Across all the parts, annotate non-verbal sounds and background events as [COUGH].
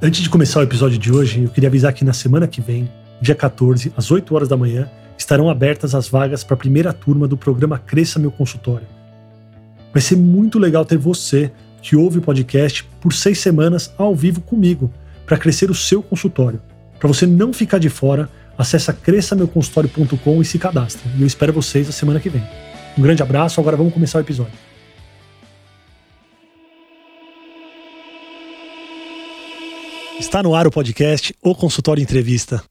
Antes de começar o episódio de hoje, eu queria avisar que na semana que vem, dia 14, às 8 horas da manhã, estarão abertas as vagas para a primeira turma do programa Cresça Meu Consultório. Vai ser muito legal ter você, que ouve o podcast, por seis semanas ao vivo comigo, para crescer o seu consultório. Para você não ficar de fora, acessa cresçameuconsultório.com e se cadastre. E eu espero vocês a semana que vem. Um grande abraço, agora vamos começar o episódio. Está no ar o podcast O Consultório Entrevista.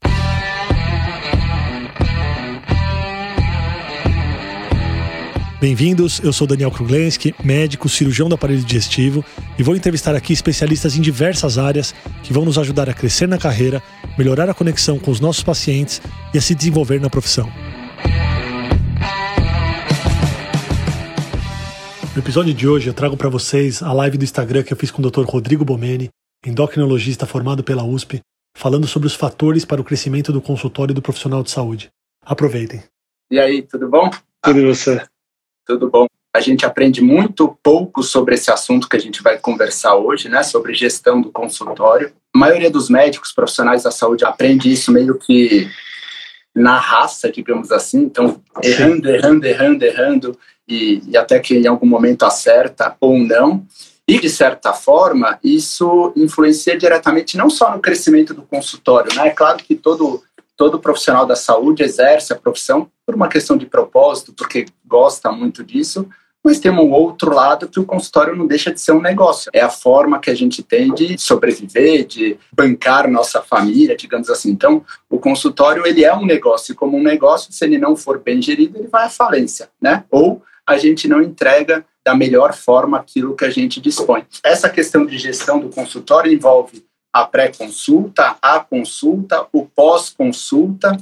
Bem-vindos, eu sou Daniel Kruglenski, médico, cirurgião do aparelho digestivo e vou entrevistar aqui especialistas em diversas áreas que vão nos ajudar a crescer na carreira, melhorar a conexão com os nossos pacientes e a se desenvolver na profissão. No episódio de hoje eu trago para vocês a live do Instagram que eu fiz com o Dr. Rodrigo Bomeni, endocrinologista formado pela USP, falando sobre os fatores para o crescimento do consultório do profissional de saúde. Aproveitem. E aí, tudo bom? Tudo e você? Tudo bom. A gente aprende muito pouco sobre esse assunto que a gente vai conversar hoje, né? Sobre gestão do consultório. A maioria dos médicos profissionais da saúde aprende isso meio que na raça, digamos assim. Então, errando, errando, errando, errando, e, e até que em algum momento acerta ou não. E, de certa forma, isso influencia diretamente não só no crescimento do consultório, né? É claro que todo, todo profissional da saúde exerce a profissão por uma questão de propósito, porque gosta muito disso, mas tem um outro lado que o consultório não deixa de ser um negócio. É a forma que a gente tem de sobreviver, de bancar nossa família, digamos assim. Então, o consultório, ele é um negócio, e como um negócio, se ele não for bem gerido, ele vai à falência, né? Ou a gente não entrega da melhor forma aquilo que a gente dispõe. Essa questão de gestão do consultório envolve a pré-consulta, a consulta, o pós-consulta,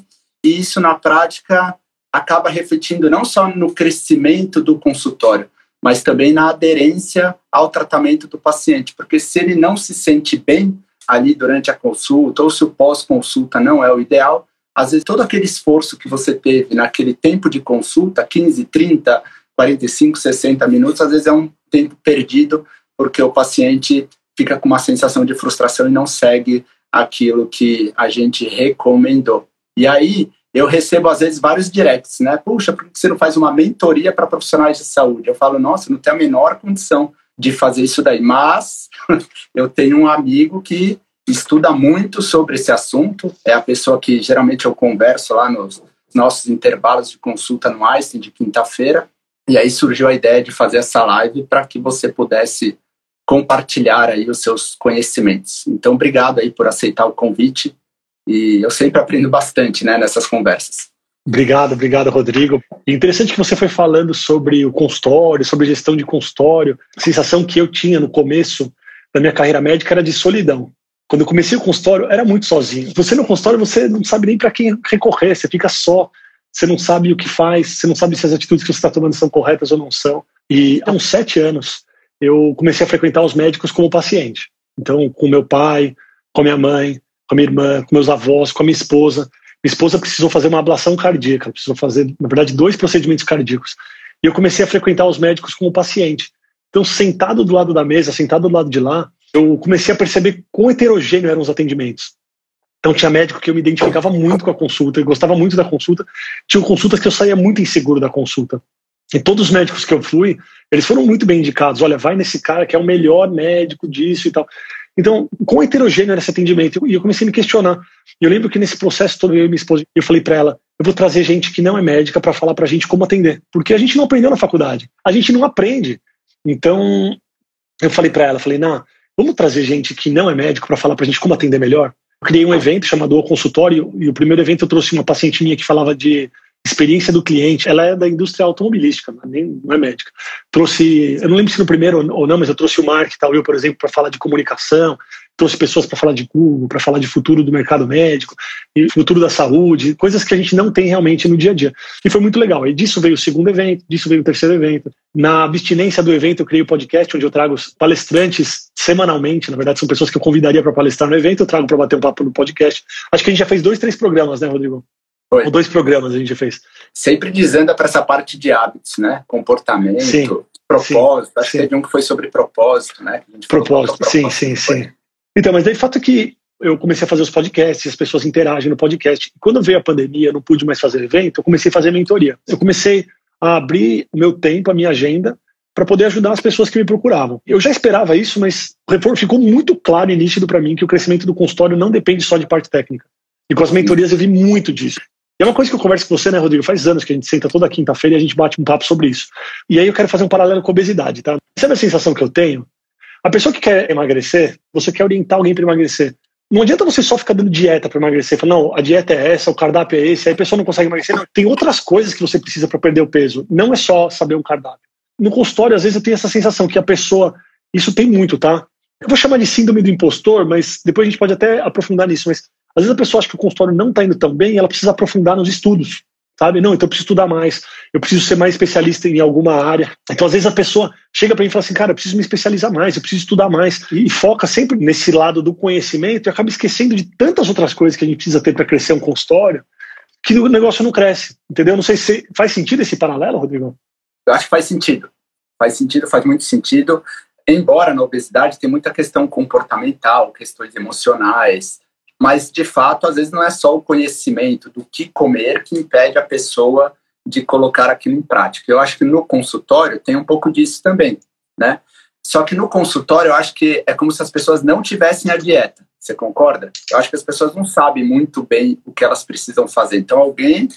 e isso na prática acaba refletindo não só no crescimento do consultório, mas também na aderência ao tratamento do paciente, porque se ele não se sente bem ali durante a consulta, ou se o pós-consulta não é o ideal, às vezes todo aquele esforço que você teve naquele tempo de consulta, 15, 30, 45, 60 minutos, às vezes é um tempo perdido, porque o paciente fica com uma sensação de frustração e não segue aquilo que a gente recomendou. E aí eu recebo às vezes vários directs, né? Puxa, por que você não faz uma mentoria para profissionais de saúde? Eu falo, nossa, não tenho a menor condição de fazer isso daí, mas [LAUGHS] eu tenho um amigo que estuda muito sobre esse assunto, é a pessoa que geralmente eu converso lá nos nossos intervalos de consulta no Einstein de quinta-feira, e aí surgiu a ideia de fazer essa live para que você pudesse compartilhar aí os seus conhecimentos. Então, obrigado aí por aceitar o convite e eu sempre aprendo bastante, né, nessas conversas. Obrigado, obrigado, Rodrigo. Interessante que você foi falando sobre o consultório, sobre gestão de consultório. A sensação que eu tinha no começo da minha carreira médica era de solidão. Quando eu comecei o consultório, era muito sozinho. Você no consultório, você não sabe nem para quem recorrer, você fica só você não sabe o que faz, você não sabe se as atitudes que você está tomando são corretas ou não são. E há uns sete anos eu comecei a frequentar os médicos como paciente. Então, com meu pai, com minha mãe, com minha irmã, com meus avós, com a minha esposa. Minha esposa precisou fazer uma ablação cardíaca, precisou fazer, na verdade, dois procedimentos cardíacos. E eu comecei a frequentar os médicos como paciente. Então, sentado do lado da mesa, sentado do lado de lá, eu comecei a perceber quão heterogêneo eram os atendimentos. Então tinha médico que eu me identificava muito com a consulta, e gostava muito da consulta. Tinha consultas que eu saía muito inseguro da consulta. E todos os médicos que eu fui, eles foram muito bem indicados. Olha, vai nesse cara que é o melhor médico disso e tal. Então, quão heterogêneo era esse atendimento? E eu comecei a me questionar. E eu lembro que nesse processo todo, eu e minha esposa, eu falei para ela, eu vou trazer gente que não é médica para falar para a gente como atender. Porque a gente não aprendeu na faculdade. A gente não aprende. Então, eu falei para ela, falei, não, vamos trazer gente que não é médico para falar para a gente como atender melhor? Criei um evento chamado O Consultório, e o primeiro evento eu trouxe uma paciente minha que falava de experiência do cliente. Ela é da indústria automobilística, nem, não é médica. Trouxe, eu não lembro se no primeiro ou não, mas eu trouxe o Mark Tal, eu, por exemplo, para falar de comunicação, trouxe pessoas para falar de Google, para falar de futuro do mercado médico, e futuro da saúde, coisas que a gente não tem realmente no dia a dia. E foi muito legal. E disso veio o segundo evento, disso veio o terceiro evento. Na abstinência do evento, eu criei o um podcast onde eu trago palestrantes semanalmente. Na verdade, são pessoas que eu convidaria para palestrar no evento, eu trago para bater um papo no podcast. Acho que a gente já fez dois, três programas, né, Rodrigo? Foi. Ou dois programas a gente fez. Sempre dizendo para essa parte de hábitos, né? Comportamento, sim, propósito. Sim, Acho sim. que teve um que foi sobre propósito, né? Propósito, sim, sim, sim. Então, mas daí o fato é que eu comecei a fazer os podcasts, as pessoas interagem no podcast. Quando veio a pandemia, eu não pude mais fazer evento, eu comecei a fazer mentoria. Eu comecei a abrir o meu tempo, a minha agenda, para poder ajudar as pessoas que me procuravam. Eu já esperava isso, mas ficou muito claro e nítido para mim que o crescimento do consultório não depende só de parte técnica. E com as mentorias eu vi muito disso. E é uma coisa que eu converso com você, né, Rodrigo? Faz anos que a gente senta toda quinta-feira e a gente bate um papo sobre isso. E aí eu quero fazer um paralelo com a obesidade, tá? Sabe a sensação que eu tenho? A pessoa que quer emagrecer, você quer orientar alguém para emagrecer. Não adianta você só ficar dando dieta para emagrecer. Falar, não, a dieta é essa, o cardápio é esse, aí a pessoa não consegue emagrecer. Não, tem outras coisas que você precisa para perder o peso. Não é só saber um cardápio. No consultório, às vezes, eu tenho essa sensação que a pessoa. Isso tem muito, tá? Eu vou chamar de síndrome do impostor, mas depois a gente pode até aprofundar nisso. Mas às vezes a pessoa acha que o consultório não está indo tão bem e ela precisa aprofundar nos estudos sabe? Não, então eu preciso estudar mais, eu preciso ser mais especialista em alguma área. Então, às vezes, a pessoa chega para mim e fala assim, cara, eu preciso me especializar mais, eu preciso estudar mais, e foca sempre nesse lado do conhecimento e acaba esquecendo de tantas outras coisas que a gente precisa ter para crescer um consultório, que o negócio não cresce, entendeu? Não sei se faz sentido esse paralelo, Rodrigo. Eu acho que faz sentido. Faz sentido, faz muito sentido. Embora na obesidade tem muita questão comportamental, questões emocionais, mas de fato, às vezes não é só o conhecimento do que comer que impede a pessoa de colocar aquilo em prática. Eu acho que no consultório tem um pouco disso também, né? Só que no consultório eu acho que é como se as pessoas não tivessem a dieta. Você concorda? Eu acho que as pessoas não sabem muito bem o que elas precisam fazer. Então alguém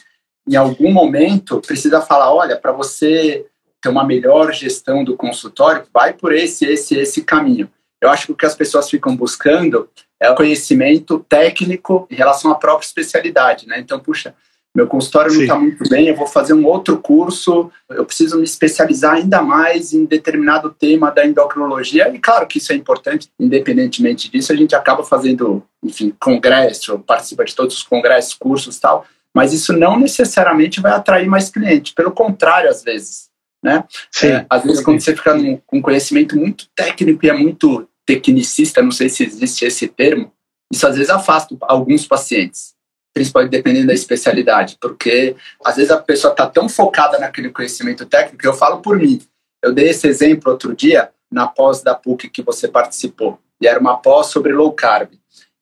em algum momento precisa falar, olha, para você ter uma melhor gestão do consultório, vai por esse, esse, esse caminho. Eu acho que o que as pessoas ficam buscando é o conhecimento técnico em relação à própria especialidade, né? Então, puxa, meu consultório não está muito bem, eu vou fazer um outro curso, eu preciso me especializar ainda mais em determinado tema da endocrinologia, e claro que isso é importante, independentemente disso, a gente acaba fazendo, enfim, congresso, participa de todos os congressos, cursos e tal, mas isso não necessariamente vai atrair mais cliente, pelo contrário, às vezes, né? É, às vezes, quando você fica com conhecimento muito técnico e é muito tecnicista, não sei se existe esse termo, isso às vezes afasta alguns pacientes, principalmente dependendo da especialidade, porque às vezes a pessoa está tão focada naquele conhecimento técnico, eu falo por mim. Eu dei esse exemplo outro dia na pós da PUC que você participou, e era uma pós sobre low carb.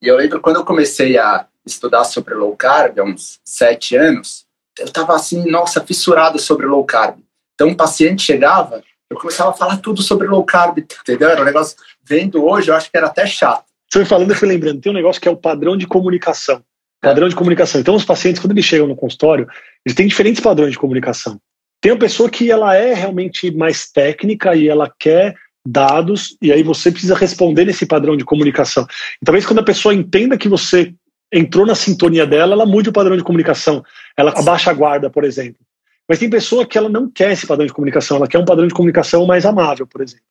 E eu lembro quando eu comecei a estudar sobre low carb, há uns sete anos, eu estava assim, nossa, fissurado sobre low carb. Então, um paciente chegava, eu começava a falar tudo sobre low carb, entendeu? Era um negócio, vendo hoje, eu acho que era até chato. Você foi falando, eu fui lembrando, tem um negócio que é o padrão de comunicação. Padrão de comunicação. Então, os pacientes, quando eles chegam no consultório, eles têm diferentes padrões de comunicação. Tem a pessoa que ela é realmente mais técnica e ela quer dados, e aí você precisa responder nesse padrão de comunicação. E talvez quando a pessoa entenda que você entrou na sintonia dela, ela mude o padrão de comunicação. Ela abaixa a guarda, por exemplo. Mas tem pessoa que ela não quer esse padrão de comunicação, ela quer um padrão de comunicação mais amável, por exemplo.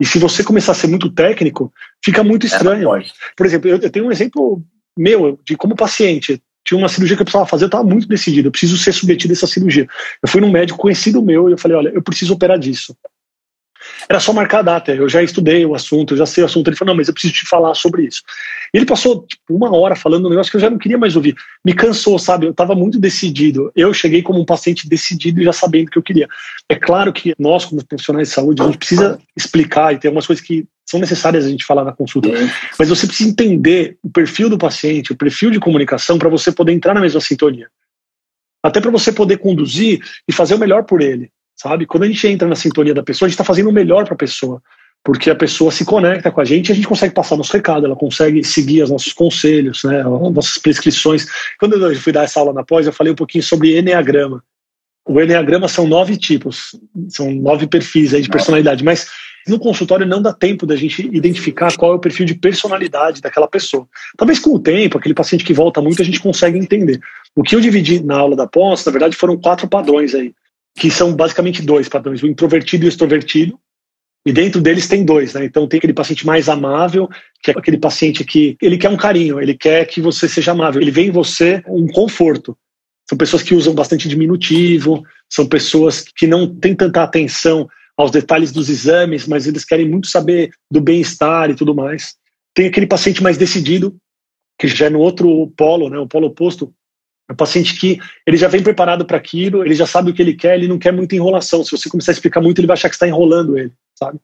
E se você começar a ser muito técnico, fica muito estranho. É, por exemplo, eu, eu, tenho um exemplo meu de como paciente. Tinha uma cirurgia que eu precisava fazer, eu estava muito decidido, eu preciso ser submetido a essa cirurgia. Eu fui num médico conhecido meu e eu falei, olha, eu preciso operar disso. Era só marcar a data. Eu já estudei o assunto, eu já sei o assunto. Ele falou: não, mas eu preciso te falar sobre isso. E ele passou tipo, uma hora falando um negócio que eu já não queria mais ouvir. Me cansou, sabe? Eu estava muito decidido. Eu cheguei como um paciente decidido e já sabendo o que eu queria. É claro que nós, como profissionais de saúde, a gente precisa explicar e tem algumas coisas que são necessárias a gente falar na consulta. Mas você precisa entender o perfil do paciente, o perfil de comunicação para você poder entrar na mesma sintonia. Até para você poder conduzir e fazer o melhor por ele sabe? Quando a gente entra na sintonia da pessoa, a gente está fazendo o melhor para a pessoa, porque a pessoa se conecta com a gente e a gente consegue passar nosso recado, ela consegue seguir os nossos conselhos, né, nossas prescrições. Quando eu fui dar essa aula na pós, eu falei um pouquinho sobre Enneagrama. O Enneagrama são nove tipos, são nove perfis aí de personalidade, mas no consultório não dá tempo da gente identificar qual é o perfil de personalidade daquela pessoa. Talvez com o tempo, aquele paciente que volta muito, a gente consegue entender. O que eu dividi na aula da pós, na verdade, foram quatro padrões aí que são basicamente dois padrões, o introvertido e o extrovertido, e dentro deles tem dois, né? Então tem aquele paciente mais amável, que é aquele paciente que ele quer um carinho, ele quer que você seja amável, ele vê em você um conforto. São pessoas que usam bastante diminutivo, são pessoas que não têm tanta atenção aos detalhes dos exames, mas eles querem muito saber do bem-estar e tudo mais. Tem aquele paciente mais decidido, que já é no outro polo, né, o polo oposto, é um paciente que ele já vem preparado para aquilo, ele já sabe o que ele quer, ele não quer muita enrolação. Se você começar a explicar muito, ele vai achar que está enrolando ele, sabe?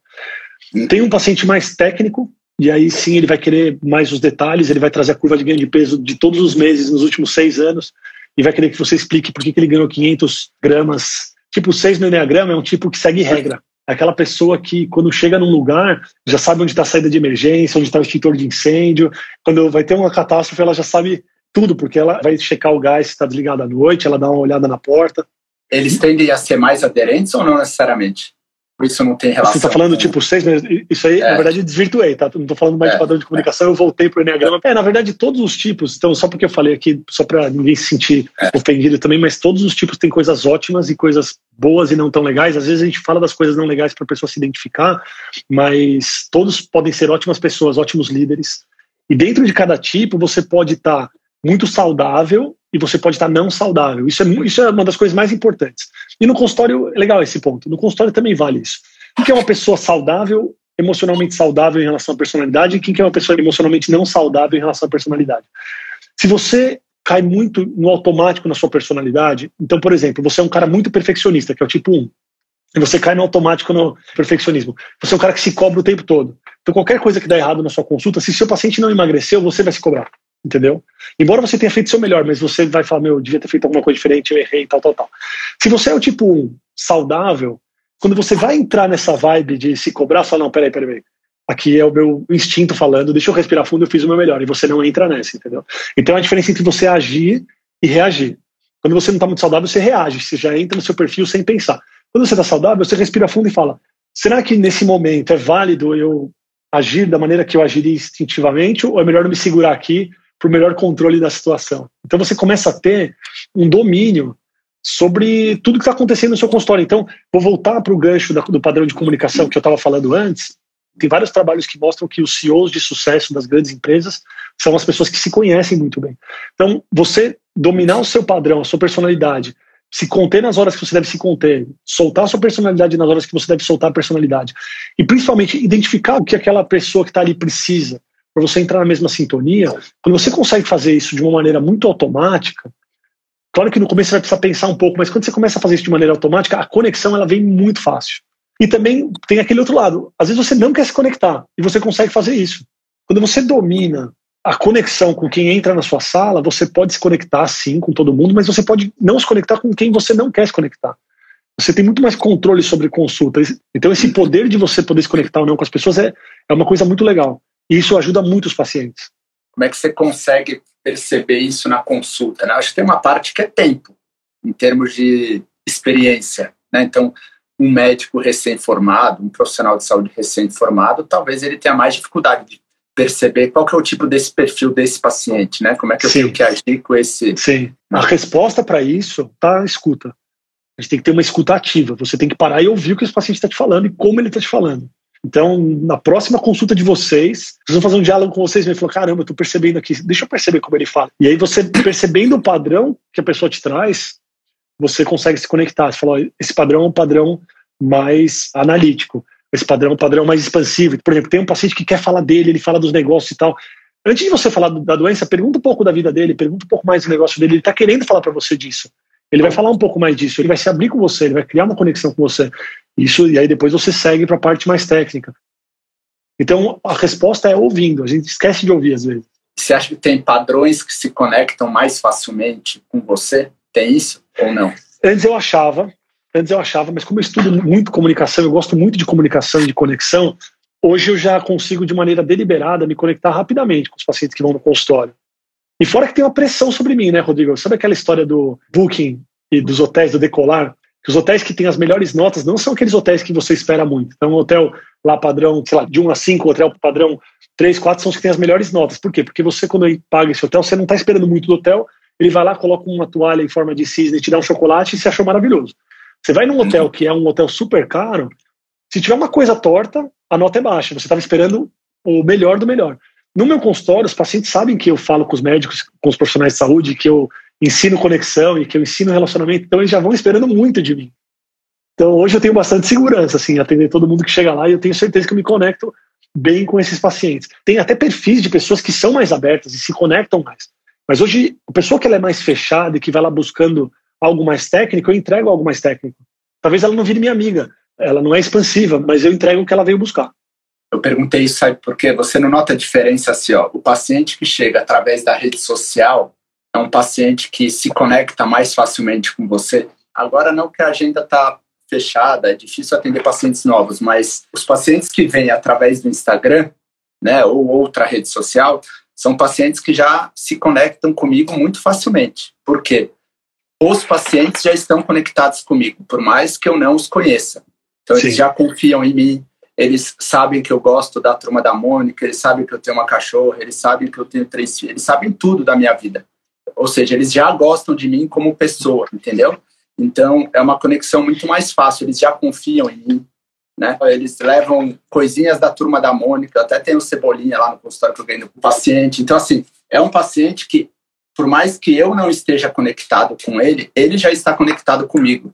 Tem um paciente mais técnico, e aí sim ele vai querer mais os detalhes, ele vai trazer a curva de ganho de peso de todos os meses nos últimos seis anos e vai querer que você explique por que, que ele ganhou 500 gramas. Tipo, 6 no Enneagrama é um tipo que segue regra. É aquela pessoa que, quando chega num lugar, já sabe onde está a saída de emergência, onde está o extintor de incêndio. Quando vai ter uma catástrofe, ela já sabe tudo, porque ela vai checar o gás se está desligado à noite, ela dá uma olhada na porta. Eles tendem a ser mais aderentes ou não necessariamente? isso não tem relação. Você está falando com... tipo seis, mas isso aí, é. na verdade, desvirtuei, tá? Não estou falando mais é. de padrão de comunicação, eu voltei para o Enneagrama. É, na verdade, todos os tipos, então, só porque eu falei aqui, só para ninguém se sentir é. ofendido também, mas todos os tipos têm coisas ótimas e coisas boas e não tão legais. Às vezes a gente fala das coisas não legais para a pessoa se identificar, mas todos podem ser ótimas pessoas, ótimos líderes. E dentro de cada tipo, você pode estar tá muito saudável e você pode estar não saudável. Isso é, isso é uma das coisas mais importantes. E no consultório, é legal esse ponto. No consultório também vale isso. O que é uma pessoa saudável, emocionalmente saudável em relação à personalidade, e quem que é uma pessoa emocionalmente não saudável em relação à personalidade? Se você cai muito no automático na sua personalidade, então, por exemplo, você é um cara muito perfeccionista, que é o tipo 1, e você cai no automático no perfeccionismo. Você é um cara que se cobra o tempo todo. Então, qualquer coisa que dá errado na sua consulta, se seu paciente não emagreceu, você vai se cobrar entendeu? Embora você tenha feito seu melhor, mas você vai falar, meu, eu devia ter feito alguma coisa diferente, eu errei, tal, tal, tal. Se você é o tipo saudável, quando você vai entrar nessa vibe de se cobrar, fala, não, peraí, peraí, aqui é o meu instinto falando, deixa eu respirar fundo, eu fiz o meu melhor, e você não entra nessa, entendeu? Então é a diferença entre você agir e reagir. Quando você não está muito saudável, você reage, você já entra no seu perfil sem pensar. Quando você está saudável, você respira fundo e fala, será que nesse momento é válido eu agir da maneira que eu agiria instintivamente, ou é melhor eu me segurar aqui para o melhor controle da situação. Então você começa a ter um domínio sobre tudo que está acontecendo no seu consultório. Então, vou voltar para o gancho da, do padrão de comunicação que eu estava falando antes. Tem vários trabalhos que mostram que os CEOs de sucesso das grandes empresas são as pessoas que se conhecem muito bem. Então, você dominar o seu padrão, a sua personalidade, se conter nas horas que você deve se conter, soltar a sua personalidade nas horas que você deve soltar a personalidade, e principalmente identificar o que aquela pessoa que está ali precisa para você entrar na mesma sintonia, quando você consegue fazer isso de uma maneira muito automática, claro que no começo você vai precisar pensar um pouco, mas quando você começa a fazer isso de maneira automática, a conexão ela vem muito fácil. E também tem aquele outro lado. Às vezes você não quer se conectar e você consegue fazer isso. Quando você domina a conexão com quem entra na sua sala, você pode se conectar sim com todo mundo, mas você pode não se conectar com quem você não quer se conectar. Você tem muito mais controle sobre consulta. Então, esse poder de você poder se conectar ou não com as pessoas é, é uma coisa muito legal. E isso ajuda muito os pacientes. Como é que você consegue perceber isso na consulta? Né? Acho que tem uma parte que é tempo, em termos de experiência. Né? Então, um médico recém-formado, um profissional de saúde recém-formado, talvez ele tenha mais dificuldade de perceber qual que é o tipo desse perfil desse paciente, né? Como é que eu Sim. tenho que agir com esse... Sim. A resposta para isso tá escuta. A gente tem que ter uma escuta ativa. Você tem que parar e ouvir o que esse paciente está te falando e como ele está te falando. Então, na próxima consulta de vocês, vocês vão fazer um diálogo com vocês e falar: caramba, eu tô percebendo aqui, deixa eu perceber como ele fala. E aí, você percebendo o padrão que a pessoa te traz, você consegue se conectar. Você fala: esse padrão é um padrão mais analítico, esse padrão é um padrão mais expansivo. Por exemplo, tem um paciente que quer falar dele, ele fala dos negócios e tal. Antes de você falar da doença, pergunta um pouco da vida dele, pergunta um pouco mais do negócio dele. Ele está querendo falar para você disso. Ele vai falar um pouco mais disso, ele vai se abrir com você, ele vai criar uma conexão com você. Isso, e aí depois você segue para a parte mais técnica. Então, a resposta é ouvindo. A gente esquece de ouvir às vezes. Você acha que tem padrões que se conectam mais facilmente com você? Tem isso ou não? Antes eu achava, antes eu achava, mas como eu estudo muito comunicação, eu gosto muito de comunicação e de conexão, hoje eu já consigo de maneira deliberada me conectar rapidamente com os pacientes que vão no consultório. E fora que tem uma pressão sobre mim, né, Rodrigo? Sabe aquela história do Booking e dos hotéis do Decolar? Que os hotéis que têm as melhores notas não são aqueles hotéis que você espera muito. Então, um hotel lá padrão, sei lá, de 1 a 5, hotel padrão 3, 4 são os que têm as melhores notas. Por quê? Porque você, quando paga esse hotel, você não está esperando muito do hotel, ele vai lá, coloca uma toalha em forma de cisne, te dá um chocolate e se achou maravilhoso. Você vai num hotel que é um hotel super caro, se tiver uma coisa torta, a nota é baixa. Você estava esperando o melhor do melhor. No meu consultório, os pacientes sabem que eu falo com os médicos, com os profissionais de saúde, que eu ensino conexão e que eu ensino relacionamento, então eles já vão esperando muito de mim. Então hoje eu tenho bastante segurança, assim, atender todo mundo que chega lá e eu tenho certeza que eu me conecto bem com esses pacientes. Tem até perfis de pessoas que são mais abertas e se conectam mais. Mas hoje, a pessoa que ela é mais fechada e que vai lá buscando algo mais técnico, eu entrego algo mais técnico. Talvez ela não vire minha amiga, ela não é expansiva, mas eu entrego o que ela veio buscar. Eu perguntei isso, sabe por quê? Você não nota a diferença assim, ó. O paciente que chega através da rede social é um paciente que se conecta mais facilmente com você. Agora, não que a agenda está fechada, é difícil atender pacientes novos, mas os pacientes que vêm através do Instagram, né, ou outra rede social, são pacientes que já se conectam comigo muito facilmente. Por quê? Os pacientes já estão conectados comigo, por mais que eu não os conheça. Então, Sim. eles já confiam em mim, eles sabem que eu gosto da turma da Mônica, eles sabem que eu tenho uma cachorra, eles sabem que eu tenho três filhos, eles sabem tudo da minha vida. Ou seja, eles já gostam de mim como pessoa, entendeu? Então, é uma conexão muito mais fácil, eles já confiam em mim, né? Eles levam coisinhas da turma da Mônica, até tem o Cebolinha lá no consultório que eu ganhei do paciente. Então, assim, é um paciente que, por mais que eu não esteja conectado com ele, ele já está conectado comigo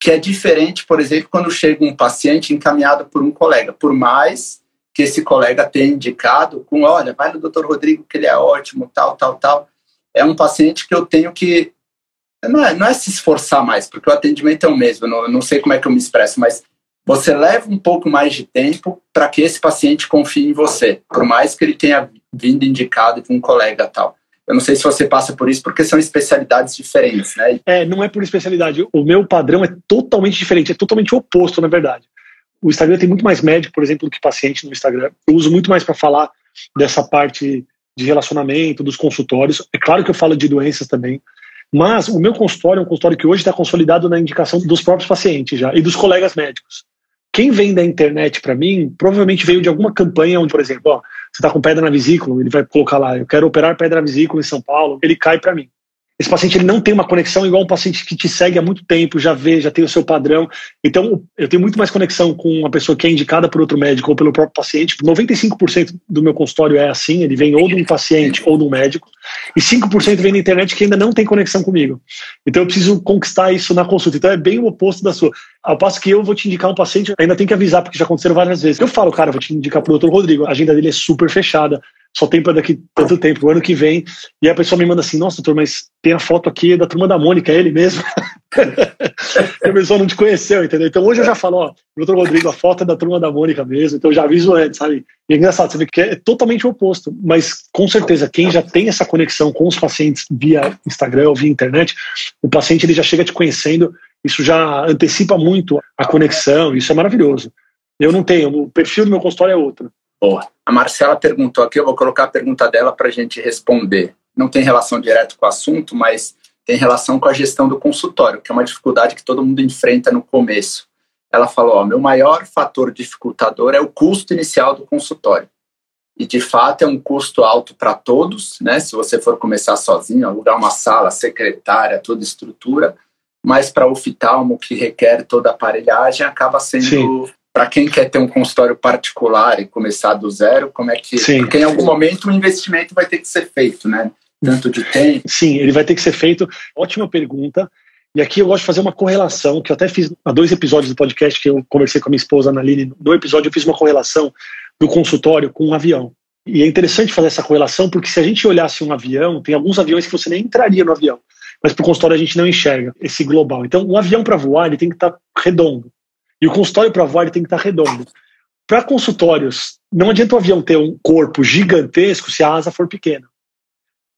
que é diferente, por exemplo, quando chega um paciente encaminhado por um colega, por mais que esse colega tenha indicado com, olha, vai no doutor Rodrigo que ele é ótimo, tal, tal, tal, é um paciente que eu tenho que não é, não é se esforçar mais, porque o atendimento é o mesmo, não, não sei como é que eu me expresso, mas você leva um pouco mais de tempo para que esse paciente confie em você, por mais que ele tenha vindo indicado de um colega tal. Eu não sei se você passa por isso, porque são especialidades diferentes, né? É, não é por especialidade. O meu padrão é totalmente diferente, é totalmente oposto, na verdade. O Instagram tem muito mais médico, por exemplo, do que paciente no Instagram. Eu uso muito mais para falar dessa parte de relacionamento, dos consultórios. É claro que eu falo de doenças também, mas o meu consultório é um consultório que hoje está consolidado na indicação dos próprios pacientes já e dos colegas médicos. Quem vem da internet para mim provavelmente veio de alguma campanha onde, por exemplo, ó, você está com pedra na vesícula, ele vai colocar lá, eu quero operar pedra na vesícula em São Paulo, ele cai para mim. Esse paciente ele não tem uma conexão igual um paciente que te segue há muito tempo, já vê, já tem o seu padrão. Então, eu tenho muito mais conexão com uma pessoa que é indicada por outro médico ou pelo próprio paciente. 95% do meu consultório é assim, ele vem ou de um paciente ou de um médico, e 5% vem da internet que ainda não tem conexão comigo. Então, eu preciso conquistar isso na consulta. Então, é bem o oposto da sua. Ao passo que eu vou te indicar um paciente, ainda tem que avisar, porque já aconteceram várias vezes. Eu falo, cara, vou te indicar para o doutor Rodrigo, a agenda dele é super fechada só tem para daqui tanto tempo, o ano que vem. E a pessoa me manda assim: Nossa, doutor, mas tem a foto aqui da turma da Mônica, é ele mesmo. [LAUGHS] [LAUGHS] a pessoa não te conheceu, entendeu? Então hoje eu já falo: Ó, doutor Rodrigo, a foto é da turma da Mônica mesmo, então eu já aviso antes, sabe? E é engraçado, você vê que é totalmente o oposto, mas com certeza, quem já tem essa conexão com os pacientes via Instagram ou via internet, o paciente ele já chega te conhecendo, isso já antecipa muito a conexão, isso é maravilhoso. Eu não tenho, o perfil do meu consultório é outro. Boa. A Marcela perguntou aqui, eu vou colocar a pergunta dela para a gente responder. Não tem relação direta com o assunto, mas tem relação com a gestão do consultório, que é uma dificuldade que todo mundo enfrenta no começo. Ela falou: ó, meu maior fator dificultador é o custo inicial do consultório. E de fato é um custo alto para todos, né? Se você for começar sozinho, alugar uma sala, secretária, toda estrutura, mas para o oftalmo, que requer toda a aparelhagem, acaba sendo para quem quer ter um consultório particular e começar do zero, como é que. Sim. Porque em algum momento o investimento vai ter que ser feito, né? Tanto de tempo. Sim, ele vai ter que ser feito. Ótima pergunta. E aqui eu gosto de fazer uma correlação, que eu até fiz há dois episódios do podcast que eu conversei com a minha esposa Analine. No episódio eu fiz uma correlação do consultório com um avião. E é interessante fazer essa correlação, porque se a gente olhasse um avião, tem alguns aviões que você nem entraria no avião, mas para o consultório a gente não enxerga esse global. Então, um avião para voar ele tem que estar tá redondo. E o consultório para voar tem que estar redondo. Para consultórios, não adianta o avião ter um corpo gigantesco se a asa for pequena.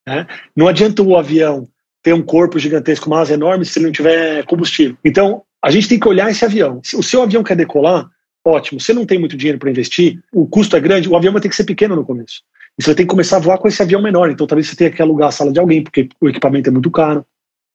Né? Não adianta o avião ter um corpo gigantesco, uma asa enorme, se ele não tiver combustível. Então, a gente tem que olhar esse avião. Se o seu avião quer decolar, ótimo. Se não tem muito dinheiro para investir, o custo é grande, o avião vai ter que ser pequeno no começo. E você ter que começar a voar com esse avião menor. Então, talvez você tenha que alugar a sala de alguém, porque o equipamento é muito caro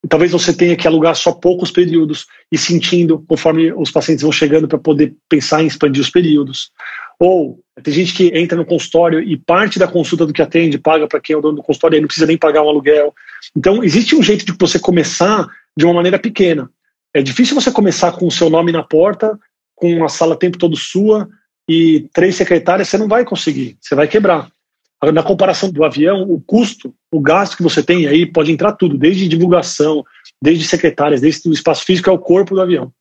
talvez você tenha que alugar só poucos períodos e sentindo conforme os pacientes vão chegando para poder pensar em expandir os períodos. Ou tem gente que entra no consultório e parte da consulta do que atende paga para quem é o dono do consultório e não precisa nem pagar um aluguel. Então, existe um jeito de você começar de uma maneira pequena. É difícil você começar com o seu nome na porta, com a sala o tempo todo sua e três secretárias, você não vai conseguir, você vai quebrar. Na comparação do avião, o custo, o gasto que você tem aí pode entrar tudo, desde divulgação, desde secretárias, desde o espaço físico, é o corpo do avião.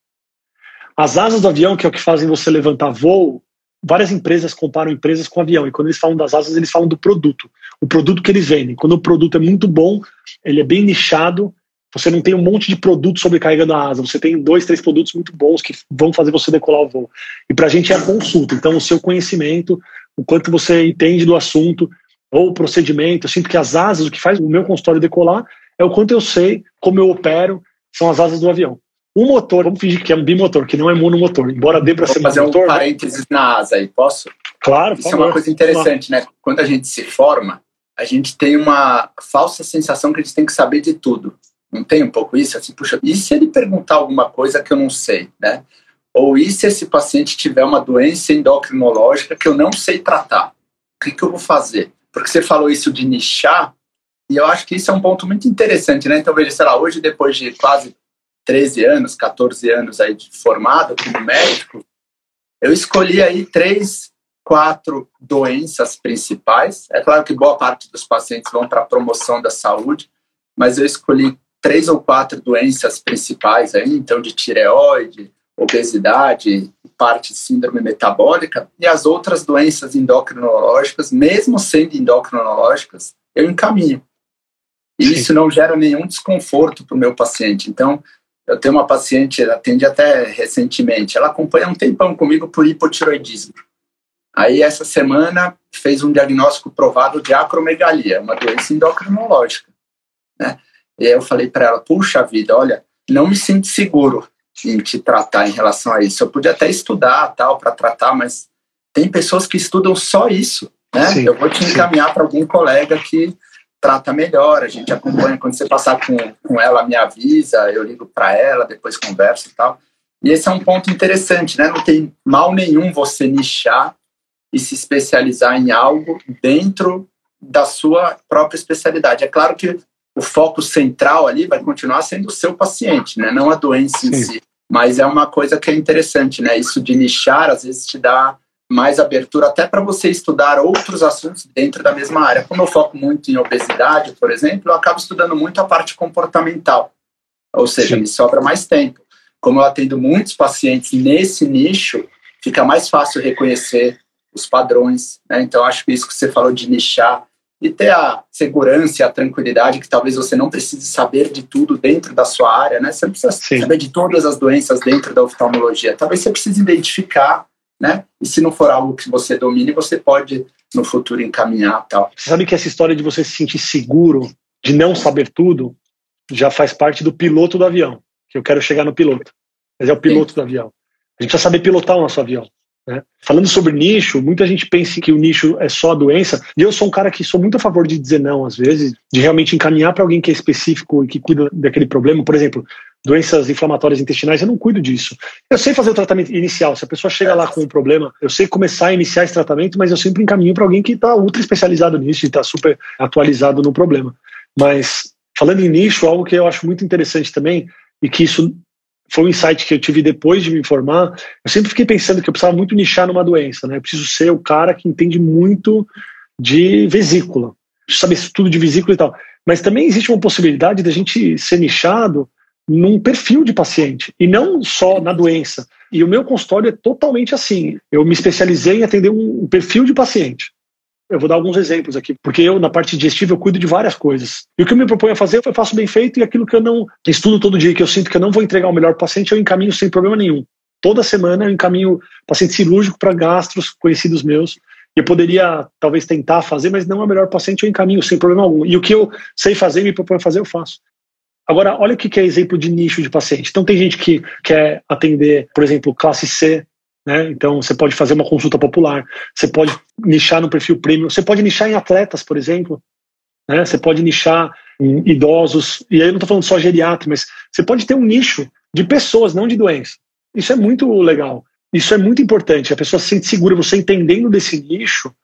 As asas do avião, que é o que fazem você levantar voo, várias empresas comparam empresas com avião. E quando eles falam das asas, eles falam do produto. O produto que eles vendem. Quando o produto é muito bom, ele é bem nichado, você não tem um monte de produtos sobrecarregando a asa, você tem dois, três produtos muito bons que vão fazer você decolar o voo. E para a gente é a consulta, então o seu conhecimento, o quanto você entende do assunto, ou o procedimento, eu sinto que as asas, o que faz o meu consultório decolar, é o quanto eu sei, como eu opero, são as asas do avião. O motor, vamos fingir que é um bimotor, que não é monomotor, embora dê para ser fazer monomotor, um parênteses na asa aí, posso? Claro, Isso é uma coisa interessante, né? Quando a gente se forma, a gente tem uma falsa sensação que a gente tem que saber de tudo. Não tem um pouco isso? Assim, puxa, e se ele perguntar alguma coisa que eu não sei, né? Ou e se esse paciente tiver uma doença endocrinológica que eu não sei tratar? O que, que eu vou fazer? Porque você falou isso de nichar, e eu acho que isso é um ponto muito interessante, né? Então, veja, sei lá, hoje, depois de quase 13 anos, 14 anos aí de formado como médico, eu escolhi aí três, quatro doenças principais. É claro que boa parte dos pacientes vão para a promoção da saúde, mas eu escolhi três ou quatro doenças principais aí, então de tireoide, obesidade, parte de síndrome metabólica, e as outras doenças endocrinológicas, mesmo sendo endocrinológicas, eu encaminho. E isso não gera nenhum desconforto para o meu paciente. Então, eu tenho uma paciente, atende até recentemente, ela acompanha um tempão comigo por hipotiroidismo. Aí, essa semana, fez um diagnóstico provado de acromegalia, uma doença endocrinológica. Né? E aí eu falei para ela: puxa vida, olha, não me sinto seguro em te tratar em relação a isso. Eu podia até estudar tal para tratar, mas tem pessoas que estudam só isso. Né? Sim, eu vou te encaminhar para algum colega que trata melhor, a gente acompanha, quando você passar com, com ela, me avisa, eu ligo para ela, depois converso e tal. E esse é um ponto interessante, né? Não tem mal nenhum você nichar e se especializar em algo dentro da sua própria especialidade. É claro que o foco central ali vai continuar sendo o seu paciente, né? Não a doença Sim. em si. Mas é uma coisa que é interessante, né? Isso de nichar, às vezes, te dá mais abertura até para você estudar outros assuntos dentro da mesma área. Como eu foco muito em obesidade, por exemplo, eu acabo estudando muito a parte comportamental. Ou seja, Sim. me sobra mais tempo. Como eu atendo muitos pacientes nesse nicho, fica mais fácil reconhecer os padrões. Né? Então, acho que isso que você falou de nichar e ter a segurança e a tranquilidade que talvez você não precise saber de tudo dentro da sua área, né? Você não precisa Sim. saber de todas as doenças dentro da oftalmologia. Talvez você precise identificar né? E se não for algo que você domine, você pode no futuro encaminhar tal. Você sabe que essa história de você se sentir seguro, de não saber tudo, já faz parte do piloto do avião. Que eu quero chegar no piloto. Mas é o piloto Sim. do avião. A gente precisa saber pilotar o nosso avião. Né? Falando sobre nicho, muita gente pensa que o nicho é só a doença, e eu sou um cara que sou muito a favor de dizer não, às vezes, de realmente encaminhar para alguém que é específico e que cuida daquele problema. Por exemplo, doenças inflamatórias intestinais, eu não cuido disso. Eu sei fazer o tratamento inicial. Se a pessoa chega lá com um problema, eu sei começar a iniciar esse tratamento, mas eu sempre encaminho para alguém que está ultra especializado nisso e está super atualizado no problema. Mas, falando em nicho, algo que eu acho muito interessante também, e que isso foi um insight que eu tive depois de me formar. Eu sempre fiquei pensando que eu precisava muito nichar numa doença, né? Eu preciso ser o cara que entende muito de vesícula, saber tudo de vesícula e tal. Mas também existe uma possibilidade da gente ser nichado num perfil de paciente e não só na doença. E o meu consultório é totalmente assim. Eu me especializei em atender um perfil de paciente. Eu vou dar alguns exemplos aqui, porque eu, na parte digestiva, eu cuido de várias coisas. E o que eu me proponho a fazer, eu faço bem feito, e aquilo que eu não estudo todo dia, que eu sinto que eu não vou entregar o melhor paciente, eu encaminho sem problema nenhum. Toda semana eu encaminho paciente cirúrgico para gastros conhecidos meus. Eu poderia, talvez, tentar fazer, mas não é o melhor paciente, eu encaminho sem problema algum. E o que eu sei fazer, me proponho a fazer, eu faço. Agora, olha o que é exemplo de nicho de paciente. Então, tem gente que quer atender, por exemplo, classe C, né? Então, você pode fazer uma consulta popular, você pode nichar no perfil premium, você pode nichar em atletas, por exemplo, né? você pode nichar em idosos, e aí eu não estou falando só geriatra, mas você pode ter um nicho de pessoas, não de doença. Isso é muito legal. Isso é muito importante. A pessoa se sente segura, você entendendo desse nicho,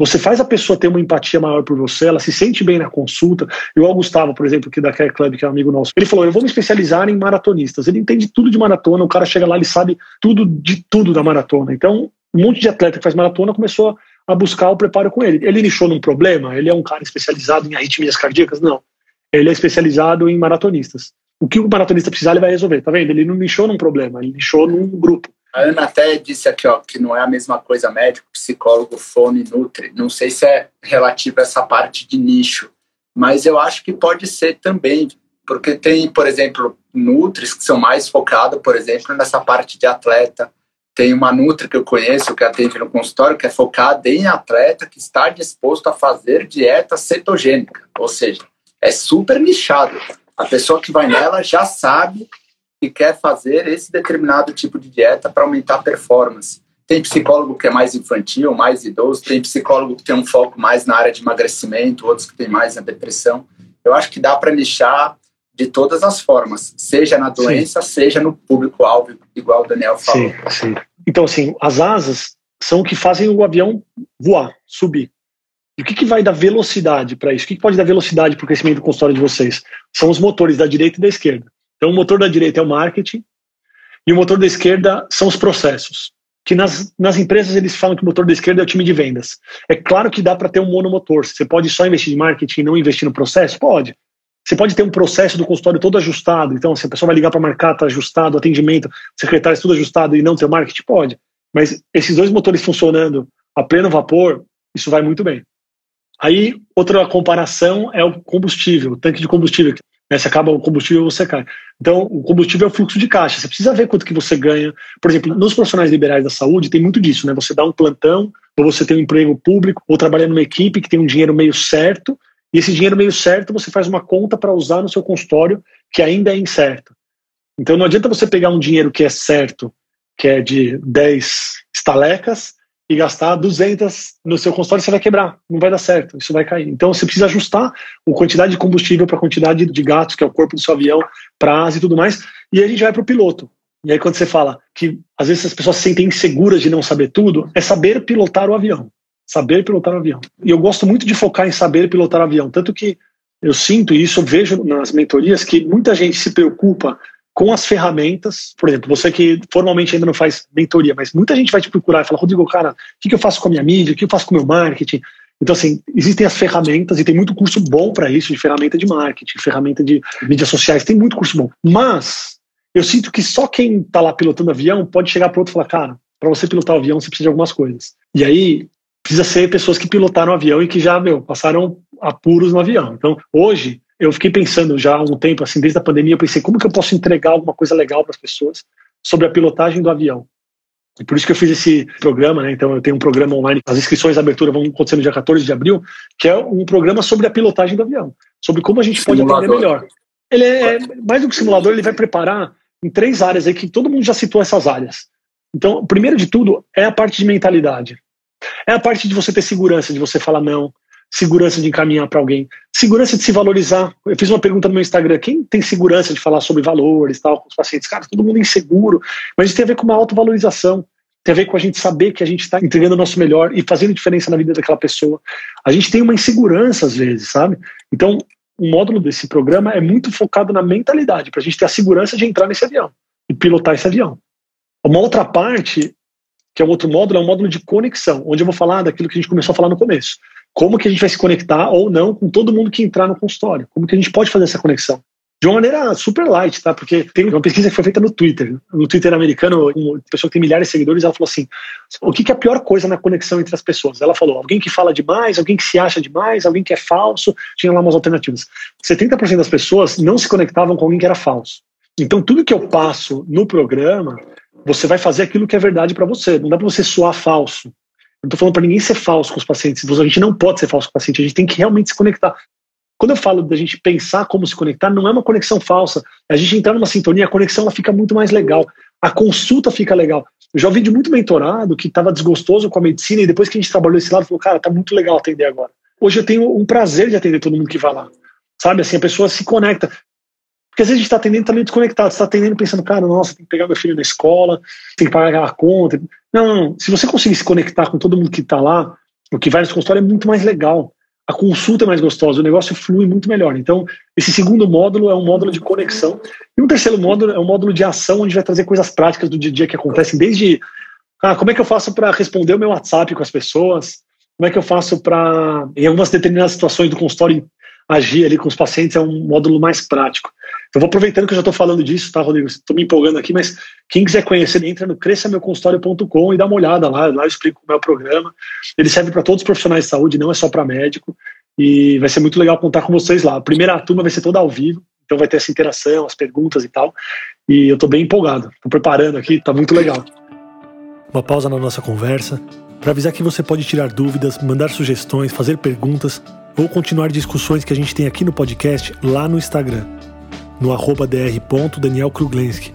você faz a pessoa ter uma empatia maior por você, ela se sente bem na consulta. E o Gustavo, por exemplo, que da Care Club, que é um amigo nosso, ele falou: Eu vou me especializar em maratonistas. Ele entende tudo de maratona, o cara chega lá, ele sabe tudo de tudo da maratona. Então, um monte de atleta que faz maratona começou a buscar o preparo com ele. Ele nichou num problema? Ele é um cara especializado em arritmias cardíacas? Não. Ele é especializado em maratonistas. O que o maratonista precisar, ele vai resolver. Tá vendo? Ele não nichou num problema, ele nichou num grupo. A Ana até disse aqui ó, que não é a mesma coisa médico, psicólogo, fome, nutri. Não sei se é relativo a essa parte de nicho, mas eu acho que pode ser também. Porque tem, por exemplo, Nutris que são mais focados, por exemplo, nessa parte de atleta. Tem uma Nutri que eu conheço, que atende no consultório, que é focada em atleta que está disposto a fazer dieta cetogênica. Ou seja, é super nichado. A pessoa que vai nela já sabe que quer fazer esse determinado tipo de dieta para aumentar a performance. Tem psicólogo que é mais infantil, mais idoso, tem psicólogo que tem um foco mais na área de emagrecimento, outros que tem mais na depressão. Eu acho que dá para nichar de todas as formas, seja na doença, sim. seja no público-alvo, igual o Daniel falou. Sim, sim. Então, assim, as asas são o que fazem o avião voar, subir. E o que, que vai dar velocidade para isso? O que, que pode dar velocidade para o crescimento do consultório de vocês? São os motores da direita e da esquerda. Então, o motor da direita é o marketing e o motor da esquerda são os processos que nas, nas empresas eles falam que o motor da esquerda é o time de vendas. É claro que dá para ter um monomotor. Você pode só investir em marketing e não investir no processo? Pode. Você pode ter um processo do consultório todo ajustado. Então, se a pessoa vai ligar para marcar, está ajustado, atendimento, secretário, tudo ajustado e não ter marketing, pode. Mas esses dois motores funcionando a pleno vapor, isso vai muito bem. Aí, outra comparação é o combustível, o tanque de combustível. Né? Se acaba o combustível, você cai. Então, o combustível é o fluxo de caixa. Você precisa ver quanto que você ganha. Por exemplo, nos profissionais liberais da saúde tem muito disso, né? Você dá um plantão, ou você tem um emprego público, ou trabalha numa equipe que tem um dinheiro meio certo, e esse dinheiro meio certo você faz uma conta para usar no seu consultório que ainda é incerto. Então não adianta você pegar um dinheiro que é certo, que é de 10 estalecas, e gastar 200 no seu consultório, você vai quebrar, não vai dar certo, isso vai cair. Então você precisa ajustar a quantidade de combustível para a quantidade de gatos, que é o corpo do seu avião, para asa e tudo mais, e aí a gente vai para o piloto. E aí quando você fala que às vezes as pessoas se sentem inseguras de não saber tudo, é saber pilotar o avião. Saber pilotar o avião. E eu gosto muito de focar em saber pilotar o avião, tanto que eu sinto isso eu vejo nas mentorias que muita gente se preocupa com as ferramentas, por exemplo, você que formalmente ainda não faz mentoria, mas muita gente vai te procurar e falar, Rodrigo, cara, o que, eu faço com a minha mídia, o que eu faço com o meu marketing? Então, assim, existem as ferramentas e tem muito curso bom para isso, de ferramenta de marketing, ferramenta de mídias sociais, tem muito curso bom. Mas eu sinto que só quem está lá pilotando avião pode chegar para outro e falar, cara, para você pilotar o avião você precisa de algumas coisas. E aí precisa ser pessoas que pilotaram o avião e que já, meu, passaram apuros no avião. Então, hoje, eu fiquei pensando já há um tempo, assim, desde a pandemia, eu pensei como que eu posso entregar alguma coisa legal para as pessoas sobre a pilotagem do avião. E por isso que eu fiz esse programa, né? Então eu tenho um programa online, as inscrições à abertura vão acontecer no dia 14 de abril, que é um programa sobre a pilotagem do avião, sobre como a gente simulador. pode aprender melhor. Ele é mais do que simulador, ele vai preparar em três áreas aí que todo mundo já citou essas áreas. Então, primeiro de tudo é a parte de mentalidade. É a parte de você ter segurança, de você falar não, segurança de encaminhar para alguém, segurança de se valorizar. Eu fiz uma pergunta no meu Instagram: quem tem segurança de falar sobre valores tal com os pacientes? Cara, todo mundo inseguro, mas isso tem a ver com uma autovalorização. Tem a ver com a gente saber que a gente está entregando o nosso melhor e fazendo diferença na vida daquela pessoa. A gente tem uma insegurança às vezes, sabe? Então, o módulo desse programa é muito focado na mentalidade, para a gente ter a segurança de entrar nesse avião e pilotar esse avião. Uma outra parte, que é um outro módulo, é um módulo de conexão, onde eu vou falar daquilo que a gente começou a falar no começo como que a gente vai se conectar ou não com todo mundo que entrar no consultório? Como que a gente pode fazer essa conexão? De uma maneira super light, tá? Porque tem uma pesquisa que foi feita no Twitter. No Twitter americano, uma pessoa que tem milhares de seguidores, ela falou assim: o que, é a pior coisa na conexão entre as pessoas? Ela falou: alguém que fala demais, alguém que se acha demais, alguém que é falso. Tinha lá umas alternativas. 70% das pessoas não se conectavam com alguém que era falso. Então, tudo que eu passo no programa, você vai fazer aquilo que é verdade para você. Não dá para você soar falso. Não estou falando para ninguém ser falso com os pacientes. A gente não pode ser falso com o paciente, a gente tem que realmente se conectar. Quando eu falo da gente pensar como se conectar, não é uma conexão falsa. A gente entrar numa sintonia, a conexão ela fica muito mais legal. A consulta fica legal. Eu já ouvi de muito mentorado que estava desgostoso com a medicina e depois que a gente trabalhou esse lado, falou, cara, tá muito legal atender agora. Hoje eu tenho um prazer de atender todo mundo que vai lá. Sabe, assim, a pessoa se conecta. Porque às vezes a gente está atendendo também tá desconectado, você está atendendo pensando, cara, nossa, tem que pegar meu filho na escola, tem que pagar a conta. Não, não, se você conseguir se conectar com todo mundo que está lá, o que vai no consultório é muito mais legal. A consulta é mais gostosa, o negócio flui muito melhor. Então, esse segundo módulo é um módulo de conexão. E um terceiro módulo é um módulo de ação, onde vai trazer coisas práticas do dia a dia que acontecem, desde ah, como é que eu faço para responder o meu WhatsApp com as pessoas, como é que eu faço para, em algumas determinadas situações do consultório, agir ali com os pacientes, é um módulo mais prático. Eu vou aproveitando que eu já estou falando disso, tá, Rodrigo? Estou me empolgando aqui, mas quem quiser conhecer, entra no crescameuconsultório.com e dá uma olhada lá. Lá eu explico o programa. Ele serve para todos os profissionais de saúde, não é só para médico. E vai ser muito legal contar com vocês lá. A primeira turma vai ser toda ao vivo. então vai ter essa interação, as perguntas e tal. E eu estou bem empolgado. Estou preparando aqui, está muito legal. Uma pausa na nossa conversa para avisar que você pode tirar dúvidas, mandar sugestões, fazer perguntas ou continuar discussões que a gente tem aqui no podcast lá no Instagram, no arroba dr.danielkruglenski.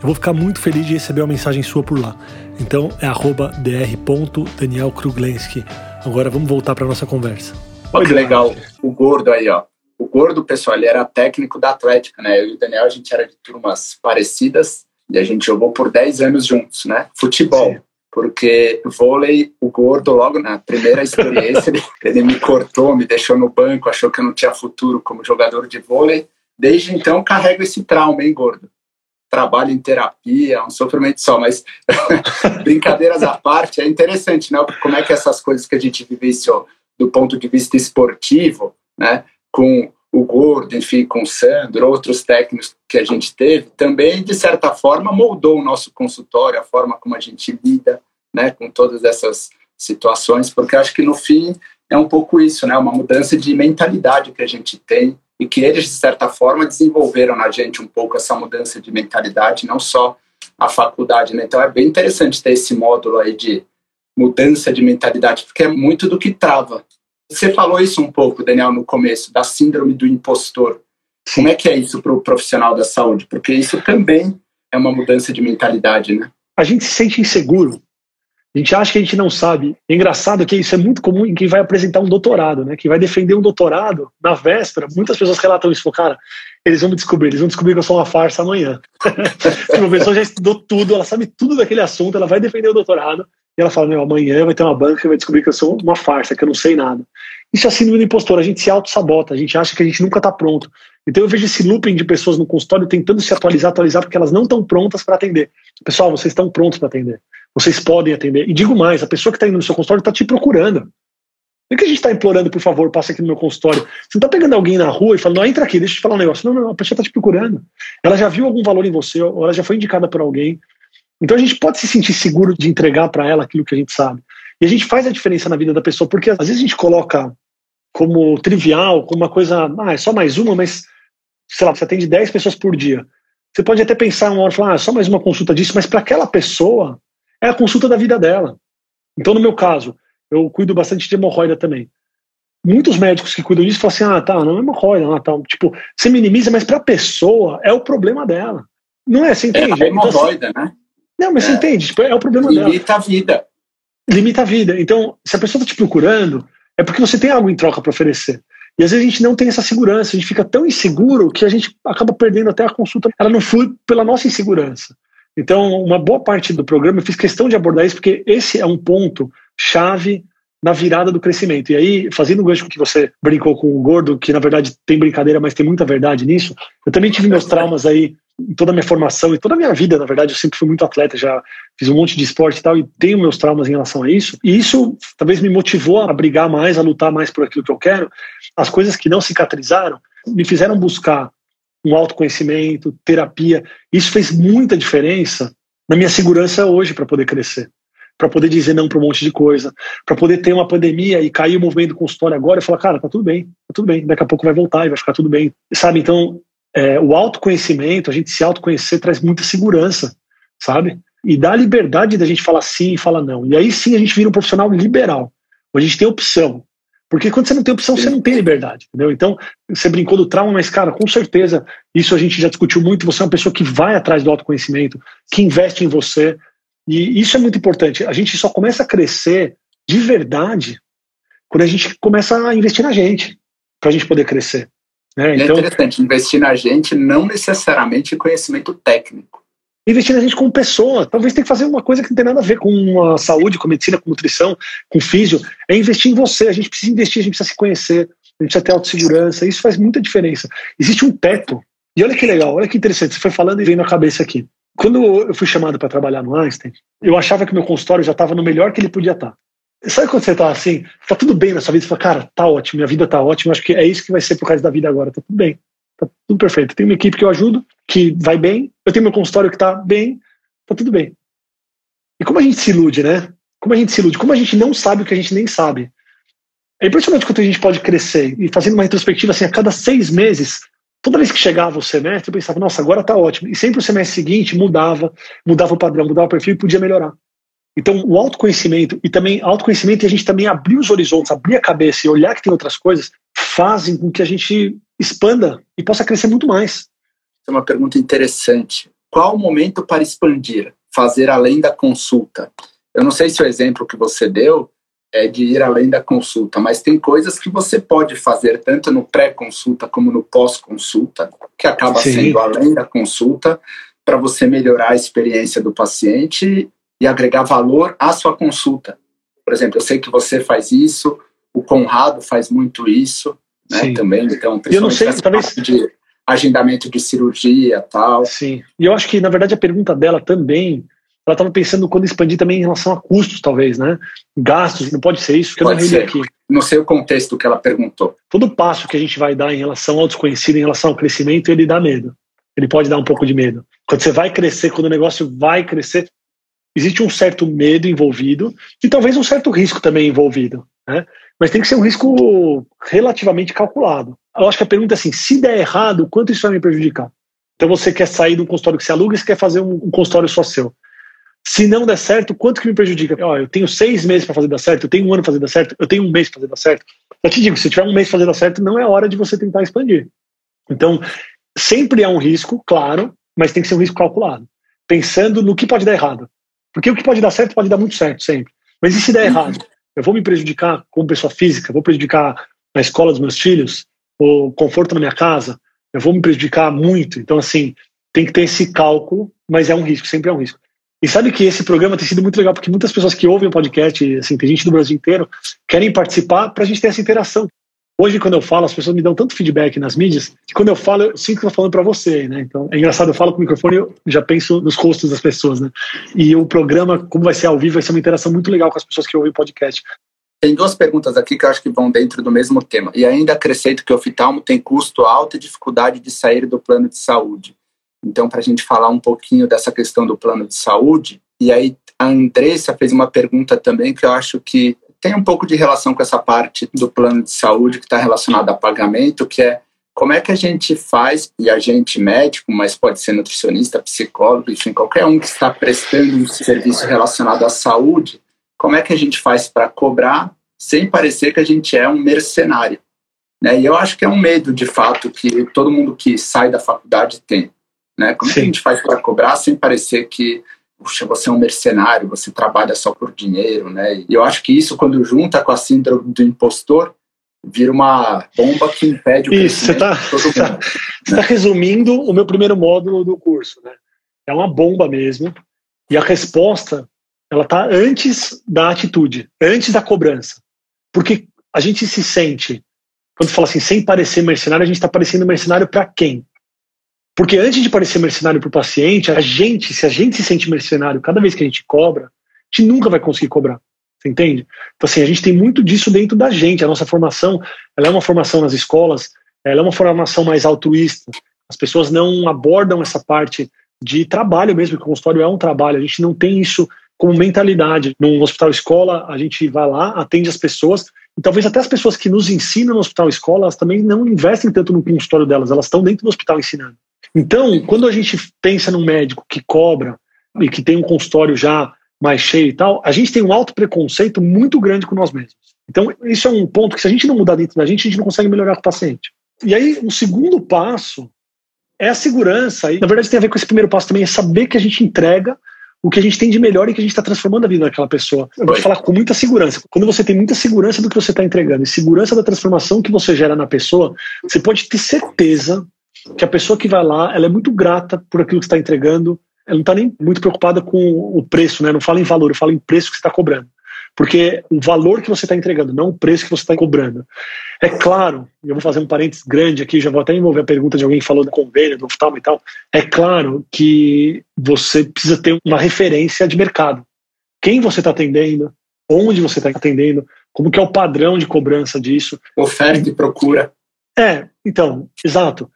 Eu vou ficar muito feliz de receber uma mensagem sua por lá. Então é arroba dr.danielkruglenski. Agora vamos voltar para nossa conversa. Olha que legal, o gordo aí, ó. O gordo, pessoal, ele era técnico da Atlética, né? Eu e o Daniel, a gente era de turmas parecidas e a gente jogou por 10 anos juntos, né? Futebol. Sim porque vôlei, o gordo, logo na primeira experiência, [LAUGHS] ele, ele, me cortou, me deixou no banco, achou que eu não tinha futuro como jogador de vôlei. Desde então, carrego esse trauma, hein, gordo? Trabalho em terapia, um sofrimento só, mas [LAUGHS] brincadeiras à parte, é interessante, né? Como é que essas coisas que a gente vivenciou do ponto de vista esportivo, né? Com o Gordo, enfim, com o Sandro, outros técnicos que a gente teve, também, de certa forma, moldou o nosso consultório, a forma como a gente lida né, com todas essas situações, porque acho que, no fim, é um pouco isso, né, uma mudança de mentalidade que a gente tem e que eles, de certa forma, desenvolveram na gente um pouco essa mudança de mentalidade, não só a faculdade. Né? Então, é bem interessante ter esse módulo aí de mudança de mentalidade, porque é muito do que trava você falou isso um pouco, Daniel, no começo, da síndrome do impostor. Como é que é isso para o profissional da saúde? Porque isso também é uma mudança de mentalidade, né? A gente se sente inseguro. A gente acha que a gente não sabe. É engraçado que isso é muito comum em quem vai apresentar um doutorado, né? Quem vai defender um doutorado na véspera, muitas pessoas relatam isso. Cara, eles vão me descobrir, eles vão descobrir que eu sou uma farsa amanhã. [LAUGHS] a professora já estudou tudo, ela sabe tudo daquele assunto, ela vai defender o doutorado e ela fala: Meu, amanhã vai ter uma banca e vai descobrir que eu sou uma farsa, que eu não sei nada. Isso é síndrome do impostor, a gente se auto-sabota, a gente acha que a gente nunca está pronto. Então eu vejo esse looping de pessoas no consultório tentando se atualizar, atualizar, porque elas não estão prontas para atender. Pessoal, vocês estão prontos para atender. Vocês podem atender. E digo mais, a pessoa que está indo no seu consultório está te procurando. Não é que a gente está implorando, por favor, passe aqui no meu consultório. Você não está pegando alguém na rua e falando, não, entra aqui, deixa eu te falar um negócio. Não, não, a pessoa está te procurando. Ela já viu algum valor em você, ou ela já foi indicada por alguém. Então a gente pode se sentir seguro de entregar para ela aquilo que a gente sabe. E a gente faz a diferença na vida da pessoa, porque às vezes a gente coloca como trivial, como uma coisa, ah, é só mais uma, mas sei lá, você atende 10 pessoas por dia. Você pode até pensar uma hora, falar, ah, é só mais uma consulta disso, mas para aquela pessoa é a consulta da vida dela. Então, no meu caso, eu cuido bastante de hemorroida também. Muitos médicos que cuidam disso falam assim: ah, tá, não é hemorroida, não, tá. Tipo, você minimiza, mas para a pessoa é o problema dela. Não é? Você entende? É a hemorroida, então, assim, né? Não, mas é. você entende? Tipo, é o problema Limita dela. Limita a vida. Limita a vida. Então, se a pessoa está te procurando, é porque você tem algo em troca para oferecer. E às vezes a gente não tem essa segurança, a gente fica tão inseguro que a gente acaba perdendo até a consulta. Ela não flui pela nossa insegurança. Então, uma boa parte do programa eu fiz questão de abordar isso, porque esse é um ponto chave na virada do crescimento. E aí, fazendo o gancho que você brincou com o Gordo, que na verdade tem brincadeira, mas tem muita verdade nisso, eu também tive meus traumas aí em toda a minha formação e toda a minha vida, na verdade, eu sempre fui muito atleta, já fiz um monte de esporte e tal, e tenho meus traumas em relação a isso. E isso talvez me motivou a brigar mais, a lutar mais por aquilo que eu quero. As coisas que não cicatrizaram me fizeram buscar um autoconhecimento, terapia. Isso fez muita diferença na minha segurança hoje para poder crescer, para poder dizer não para um monte de coisa, para poder ter uma pandemia e cair o movimento do consultório agora e falar, cara, tá tudo bem, tá tudo bem, daqui a pouco vai voltar e vai ficar tudo bem, sabe? Então, é, o autoconhecimento, a gente se autoconhecer traz muita segurança, sabe? E dá a liberdade da gente falar sim e falar não. E aí sim a gente vira um profissional liberal, a gente tem opção. Porque quando você não tem opção, você não tem liberdade, entendeu? Então, você brincou do trauma, mas, cara, com certeza, isso a gente já discutiu muito. Você é uma pessoa que vai atrás do autoconhecimento, que investe em você. E isso é muito importante. A gente só começa a crescer de verdade quando a gente começa a investir na gente, para a gente poder crescer. Né? É então, interessante, investir na gente não necessariamente em conhecimento técnico. Investir na gente como pessoa. Talvez tenha que fazer uma coisa que não tem nada a ver com a saúde, com a medicina, com nutrição, com físio. É investir em você. A gente precisa investir, a gente precisa se conhecer, a gente precisa ter autossegurança. Isso faz muita diferença. Existe um teto. E olha que legal, olha que interessante. Você foi falando e veio na cabeça aqui. Quando eu fui chamado para trabalhar no Einstein, eu achava que meu consultório já estava no melhor que ele podia estar. Sabe quando você tá assim, tá tudo bem na sua vida, você fala, cara, tá ótimo, minha vida tá ótima, acho que é isso que vai ser por causa da vida agora, tá tudo bem, tá tudo perfeito. Tem uma equipe que eu ajudo, que vai bem, eu tenho meu consultório que tá bem, tá tudo bem. E como a gente se ilude, né? Como a gente se ilude, como a gente não sabe o que a gente nem sabe. É impressionante quanto a gente pode crescer. E fazendo uma retrospectiva assim, a cada seis meses, toda vez que chegava o semestre, eu pensava, nossa, agora está ótimo. E sempre o semestre seguinte mudava, mudava o padrão, mudava o perfil e podia melhorar. Então, o autoconhecimento e também autoconhecimento e a gente também abrir os horizontes, abrir a cabeça e olhar que tem outras coisas, fazem com que a gente expanda e possa crescer muito mais. É uma pergunta interessante. Qual o momento para expandir, fazer além da consulta? Eu não sei se o exemplo que você deu é de ir além da consulta, mas tem coisas que você pode fazer tanto no pré-consulta como no pós-consulta, que acaba Sim. sendo além da consulta, para você melhorar a experiência do paciente e agregar valor à sua consulta. Por exemplo, eu sei que você faz isso, o Conrado faz muito isso, né, também, então, eu não sei, talvez de agendamento de cirurgia, tal. Sim. E eu acho que na verdade a pergunta dela também ela estava pensando quando expandir também em relação a custos, talvez, né? Gastos, não pode ser isso, que pode eu não aqui. Não sei o contexto que ela perguntou. Todo passo que a gente vai dar em relação ao desconhecido, em relação ao crescimento, ele dá medo. Ele pode dar um pouco de medo. Quando você vai crescer, quando o negócio vai crescer, existe um certo medo envolvido e talvez um certo risco também envolvido, né? Mas tem que ser um risco relativamente calculado. Eu acho que a pergunta é assim: se der errado, quanto isso vai me prejudicar? Então você quer sair de um consultório que você aluga e você quer fazer um, um consultório só seu. Se não der certo, quanto que me prejudica? Ó, eu tenho seis meses para fazer dar certo, eu tenho um ano para fazer dar certo, eu tenho um mês para fazer dar certo. Eu te digo, se tiver um mês para fazer dar certo, não é hora de você tentar expandir. Então, sempre é um risco, claro, mas tem que ser um risco calculado. Pensando no que pode dar errado. Porque o que pode dar certo pode dar muito certo sempre. Mas e se der errado? Eu vou me prejudicar como pessoa física, vou prejudicar na escola dos meus filhos, o conforto na minha casa, eu vou me prejudicar muito. Então, assim, tem que ter esse cálculo, mas é um risco, sempre é um risco. E sabe que esse programa tem sido muito legal, porque muitas pessoas que ouvem o podcast, assim, tem gente do Brasil inteiro, querem participar para a gente ter essa interação. Hoje, quando eu falo, as pessoas me dão tanto feedback nas mídias, que quando eu falo, eu sinto que estou falando para você, né? Então, é engraçado, eu falo com o microfone eu já penso nos rostos das pessoas, né? E o programa, como vai ser ao vivo, vai ser uma interação muito legal com as pessoas que ouvem o podcast. Tem duas perguntas aqui que eu acho que vão dentro do mesmo tema. E ainda acrescento que o oftalmo tem custo alto e dificuldade de sair do plano de saúde. Então, para a gente falar um pouquinho dessa questão do plano de saúde, e aí a Andressa fez uma pergunta também que eu acho que tem um pouco de relação com essa parte do plano de saúde que está relacionada a pagamento, que é como é que a gente faz, e a gente médico, mas pode ser nutricionista, psicólogo, enfim, qualquer um que está prestando um serviço relacionado à saúde, como é que a gente faz para cobrar sem parecer que a gente é um mercenário? Né? E eu acho que é um medo, de fato, que todo mundo que sai da faculdade tem. Né? Como é que a gente faz para cobrar sem parecer que puxa, você é um mercenário, você trabalha só por dinheiro, né? E eu acho que isso, quando junta com a síndrome do impostor, vira uma bomba que impede o Isso, você está tá, [LAUGHS] né? tá resumindo o meu primeiro módulo do curso, né? É uma bomba mesmo. E a resposta, ela tá antes da atitude, antes da cobrança. Porque a gente se sente, quando fala assim, sem parecer mercenário, a gente está parecendo mercenário para quem? Porque antes de parecer mercenário para o paciente, a gente, se a gente se sente mercenário cada vez que a gente cobra, a gente nunca vai conseguir cobrar. Você entende? Então, assim, a gente tem muito disso dentro da gente. A nossa formação, ela é uma formação nas escolas, ela é uma formação mais altruísta. As pessoas não abordam essa parte de trabalho mesmo, que o consultório é um trabalho. A gente não tem isso como mentalidade. Num hospital escola, a gente vai lá, atende as pessoas, e talvez até as pessoas que nos ensinam no hospital escola, elas também não investem tanto no consultório delas, elas estão dentro do hospital ensinando. Então, quando a gente pensa num médico que cobra e que tem um consultório já mais cheio e tal, a gente tem um alto preconceito muito grande com nós mesmos. Então, isso é um ponto que se a gente não mudar dentro da gente, a gente não consegue melhorar com o paciente. E aí, o segundo passo é a segurança. E, na verdade, tem a ver com esse primeiro passo também, é saber que a gente entrega o que a gente tem de melhor e que a gente está transformando a vida daquela pessoa. Eu vou te falar com muita segurança. Quando você tem muita segurança do que você está entregando e segurança da transformação que você gera na pessoa, você pode ter certeza que a pessoa que vai lá, ela é muito grata por aquilo que está entregando, ela não está nem muito preocupada com o preço, né? Não fala em valor, eu falo em preço que você está cobrando. Porque o valor que você está entregando, não o preço que você está cobrando. É claro, eu vou fazer um parênteses grande aqui, já vou até envolver a pergunta de alguém que falou do convênio, do oftalmo e tal. É claro que você precisa ter uma referência de mercado. Quem você está atendendo, onde você está atendendo, como que é o padrão de cobrança disso. Oferta e procura. É, então, exato.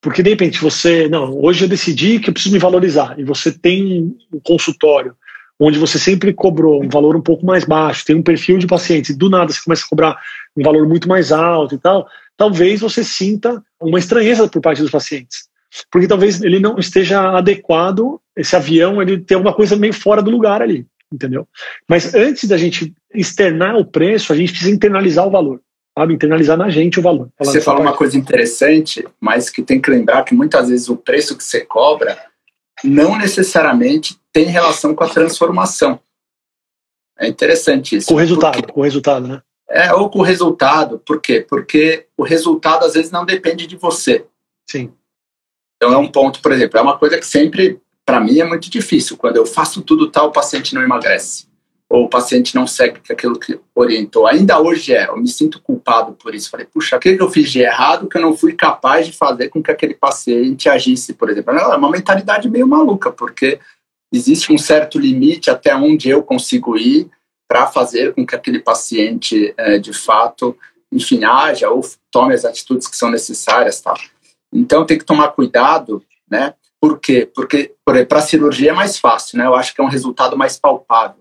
Porque de repente você, não, hoje eu decidi que eu preciso me valorizar, e você tem um consultório onde você sempre cobrou um valor um pouco mais baixo, tem um perfil de pacientes, e do nada você começa a cobrar um valor muito mais alto e tal, talvez você sinta uma estranheza por parte dos pacientes. Porque talvez ele não esteja adequado, esse avião, ele tem alguma coisa meio fora do lugar ali, entendeu? Mas antes da gente externar o preço, a gente precisa internalizar o valor sabe? Internalizar na gente o valor. Você fala parte. uma coisa interessante, mas que tem que lembrar que muitas vezes o preço que você cobra não necessariamente tem relação com a transformação. É interessante isso. Com o resultado, porque, com o resultado, né? É, ou com o resultado. Por quê? Porque o resultado às vezes não depende de você. Sim. Então é um ponto, por exemplo, é uma coisa que sempre, para mim, é muito difícil. Quando eu faço tudo tal, o paciente não emagrece ou o paciente não segue aquilo que orientou. Ainda hoje é, eu me sinto culpado por isso. Falei, puxa, o que eu fiz de errado que eu não fui capaz de fazer com que aquele paciente agisse, por exemplo? É uma mentalidade meio maluca, porque existe um certo limite até onde eu consigo ir para fazer com que aquele paciente, é, de fato, enfim, haja ou tome as atitudes que são necessárias. Tá? Então, tem que tomar cuidado, né? Por quê? Porque para a cirurgia é mais fácil, né? Eu acho que é um resultado mais palpável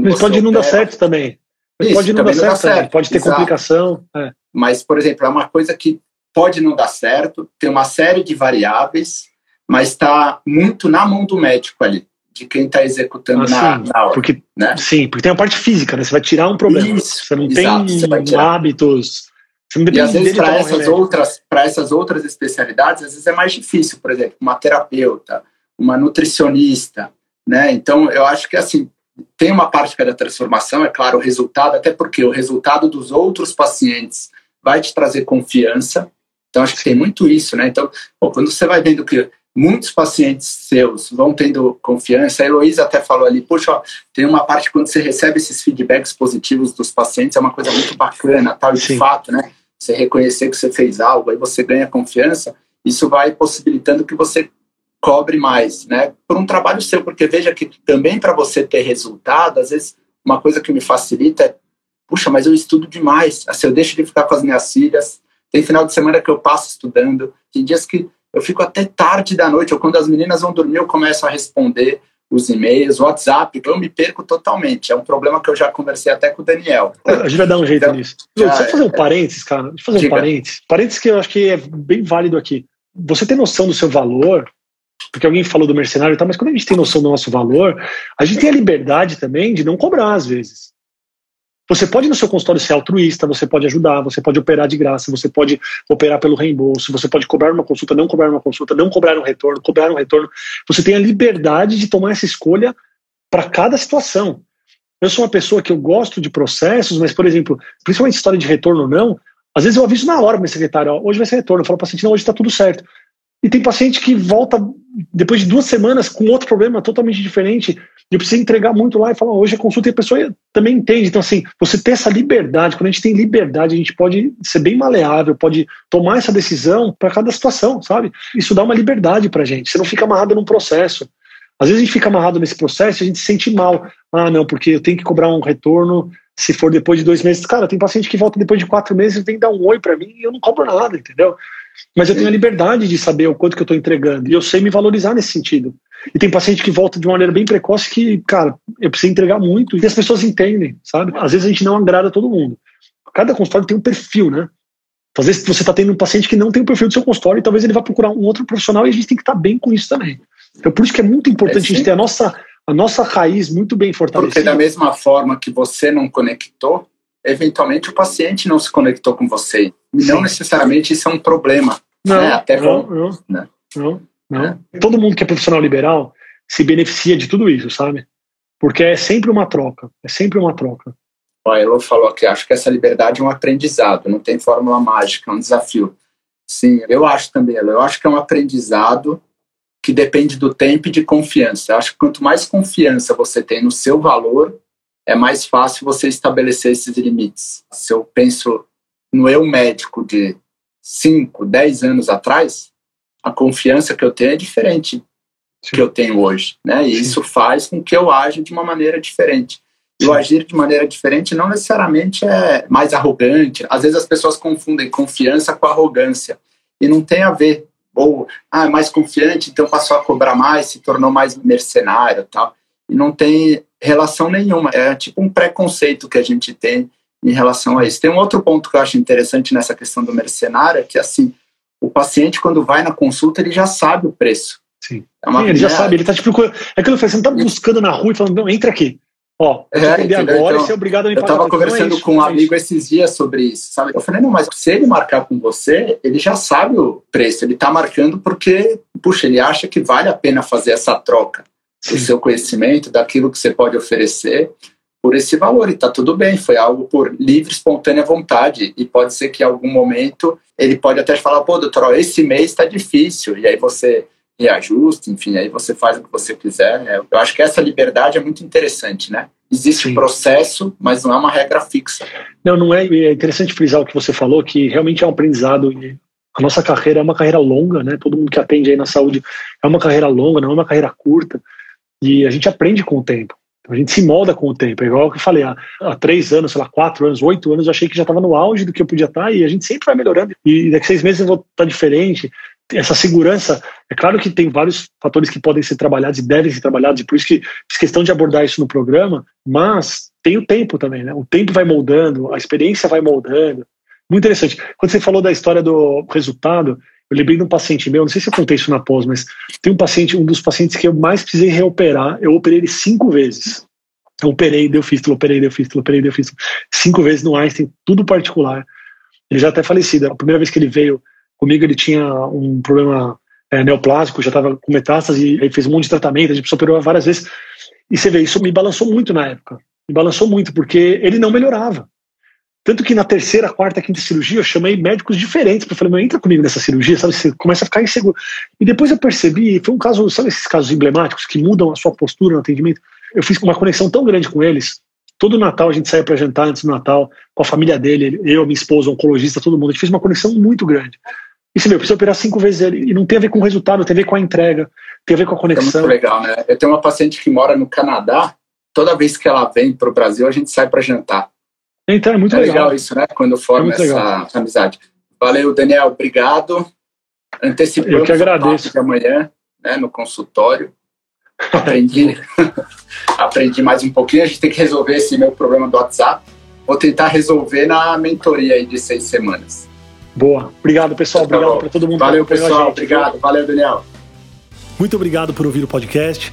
mas pode não dar certo também. Isso, pode não dar certo, dá certo, pode ter Exato. complicação. É. Mas, por exemplo, é uma coisa que pode não dar certo, tem uma série de variáveis, mas está muito na mão do médico ali, de quem está executando ah, na, na hora. Porque, né? Sim, porque tem a parte física, né? Você vai tirar um problema. Isso, você não exato, tem hábitos. Você não e às vezes para essas outras, para essas outras especialidades, às vezes é mais difícil, por exemplo, uma terapeuta, uma nutricionista, né? Então eu acho que assim tem uma parte que é da transformação, é claro, o resultado, até porque o resultado dos outros pacientes vai te trazer confiança. Então, acho que tem muito isso, né? Então, pô, quando você vai vendo que muitos pacientes seus vão tendo confiança, a Heloísa até falou ali, puxa, ó, tem uma parte quando você recebe esses feedbacks positivos dos pacientes, é uma coisa muito bacana, tal, de fato, né? Você reconhecer que você fez algo, aí você ganha confiança, isso vai possibilitando que você cobre mais, né? Por um trabalho seu, porque veja que também para você ter resultado, às vezes uma coisa que me facilita é, puxa, mas eu estudo demais, assim, eu deixo de ficar com as minhas filhas, tem final de semana que eu passo estudando, tem dias que eu fico até tarde da noite, ou quando as meninas vão dormir, eu começo a responder os e-mails, o WhatsApp, eu me perco totalmente. É um problema que eu já conversei até com o Daniel. A gente vai dar um jeito então, nisso. Deixa eu fazer um é, parênteses, cara. Deixa eu fazer diga. um parênteses. Parênteses que eu acho que é bem válido aqui. Você tem noção do seu valor porque alguém falou do mercenário e tal, mas quando a gente tem noção do nosso valor, a gente tem a liberdade também de não cobrar às vezes. Você pode no seu consultório ser altruísta, você pode ajudar, você pode operar de graça, você pode operar pelo reembolso, você pode cobrar uma consulta, não cobrar uma consulta, não cobrar um retorno, cobrar um retorno. Você tem a liberdade de tomar essa escolha para cada situação. Eu sou uma pessoa que eu gosto de processos, mas, por exemplo, principalmente história de retorno ou não, às vezes eu aviso na hora para minha secretária, ó, hoje vai ser retorno. Eu falo para o paciente, não, hoje está tudo certo. E tem paciente que volta depois de duas semanas com outro problema totalmente diferente. Eu preciso entregar muito lá e falar, hoje a consulta e a pessoa também entende. Então, assim, você ter essa liberdade, quando a gente tem liberdade, a gente pode ser bem maleável, pode tomar essa decisão para cada situação, sabe? Isso dá uma liberdade para a gente. Você não fica amarrado num processo. Às vezes a gente fica amarrado nesse processo e a gente se sente mal. Ah, não, porque eu tenho que cobrar um retorno se for depois de dois meses. Cara, tem paciente que volta depois de quatro meses e tem que dar um oi para mim e eu não cobro nada, entendeu? Mas eu tenho a liberdade de saber o quanto que eu estou entregando. E eu sei me valorizar nesse sentido. E tem paciente que volta de uma maneira bem precoce que, cara, eu preciso entregar muito. E as pessoas entendem, sabe? Às vezes a gente não agrada todo mundo. Cada consultório tem um perfil, né? Às vezes você está tendo um paciente que não tem o perfil do seu consultório e talvez ele vá procurar um outro profissional e a gente tem que estar tá bem com isso também. Então, por isso que é muito importante é, a gente ter a nossa, a nossa raiz muito bem fortalecida. Porque da mesma forma que você não conectou, eventualmente o paciente não se conectou com você. E não necessariamente isso é um problema. Não, né? Até não, bom, não, né? não, não. É. Todo mundo que é profissional liberal se beneficia de tudo isso, sabe? Porque é sempre uma troca, é sempre uma troca. O Elo falou que acho que essa liberdade é um aprendizado, não tem fórmula mágica, é um desafio. Sim, eu acho também, eu acho que é um aprendizado que depende do tempo e de confiança. Eu acho que quanto mais confiança você tem no seu valor, é mais fácil você estabelecer esses limites. Se eu penso no eu médico de 5, 10 anos atrás, a confiança que eu tenho é diferente Sim. que eu tenho hoje, né? E Sim. isso faz com que eu aja de uma maneira diferente. E o agir de maneira diferente não necessariamente é mais arrogante. Às vezes as pessoas confundem confiança com arrogância. E não tem a ver. Ou, ah, é mais confiante, então passou a cobrar mais, se tornou mais mercenário tal. E não tem relação nenhuma. É tipo um preconceito que a gente tem em relação a isso. Tem um outro ponto que eu acho interessante nessa questão do mercenário, é que assim, o paciente quando vai na consulta, ele já sabe o preço. Sim. É Sim ele já sabe, ele está te procurando. É aquilo que eu falei, você não está buscando na rua e falando, não, entra aqui. Ó, é, agora então, e é obrigado a me Eu estava conversando então é com um é amigo esses dias sobre isso, sabe? Eu falei, não, mas se ele marcar com você, ele já sabe o preço, ele está marcando porque, puxa, ele acha que vale a pena fazer essa troca do seu conhecimento, daquilo que você pode oferecer por esse valor, e está tudo bem, foi algo por livre, espontânea vontade, e pode ser que em algum momento ele pode até falar, pô, doutor, ó, esse mês está difícil, e aí você reajuste, enfim, aí você faz o que você quiser. Né? Eu acho que essa liberdade é muito interessante, né? Existe Sim. um processo, mas não é uma regra fixa. Não, não é. É interessante frisar o que você falou, que realmente é um aprendizado. A nossa carreira é uma carreira longa, né? Todo mundo que atende aí na saúde é uma carreira longa, não é uma carreira curta. E a gente aprende com o tempo. A gente se molda com o tempo. É igual que eu falei, há, há três anos, sei lá, quatro anos, oito anos, eu achei que já estava no auge do que eu podia estar e a gente sempre vai melhorando. E daqui a seis meses eu vou estar diferente essa segurança, é claro que tem vários fatores que podem ser trabalhados e devem ser trabalhados, e por isso que fiz questão de abordar isso no programa, mas tem o tempo também, né? O tempo vai moldando, a experiência vai moldando. Muito interessante. Quando você falou da história do resultado, eu lembrei de um paciente meu, não sei se eu contei isso na pós, mas tem um paciente, um dos pacientes que eu mais precisei reoperar, eu operei ele cinco vezes. Eu operei, deu fístula, operei, deu fístula, operei, deu fístula. Cinco vezes no Einstein, tudo particular. Ele já até falecido. A primeira vez que ele veio Comigo ele tinha um problema é, neoplásico, já estava com metástase, aí fez um monte de tratamento, a gente operou várias vezes. E você vê, isso me balançou muito na época. Me balançou muito, porque ele não melhorava. Tanto que na terceira, quarta, quinta cirurgia, eu chamei médicos diferentes para falar, entra comigo nessa cirurgia, sabe? Você começa a ficar inseguro. E depois eu percebi, foi um caso, sabe esses casos emblemáticos que mudam a sua postura no atendimento? Eu fiz uma conexão tão grande com eles. Todo Natal a gente saía para jantar antes do Natal, com a família dele, eu, minha esposa, o oncologista, todo mundo. A gente fez uma conexão muito grande. E você vê, eu preciso operar cinco vezes ele. E não tem a ver com o resultado, tem a ver com a entrega, tem a ver com a conexão. É muito legal, né? Eu tenho uma paciente que mora no Canadá. Toda vez que ela vem para o Brasil, a gente sai para jantar. Então, é muito é legal. legal isso, né? Quando forma é essa legal. amizade. Valeu, Daniel. Obrigado. Antecipando eu que agradeço. de amanhã, né, no consultório. [LAUGHS] Aprendi, [LAUGHS] aprendi mais um pouquinho. A gente tem que resolver esse meu problema do WhatsApp. Vou tentar resolver na mentoria aí de seis semanas. Boa. Obrigado, pessoal. Tá obrigado para todo mundo. Valeu, pessoal. Obrigado. Valeu, Daniel. Muito obrigado por ouvir o podcast.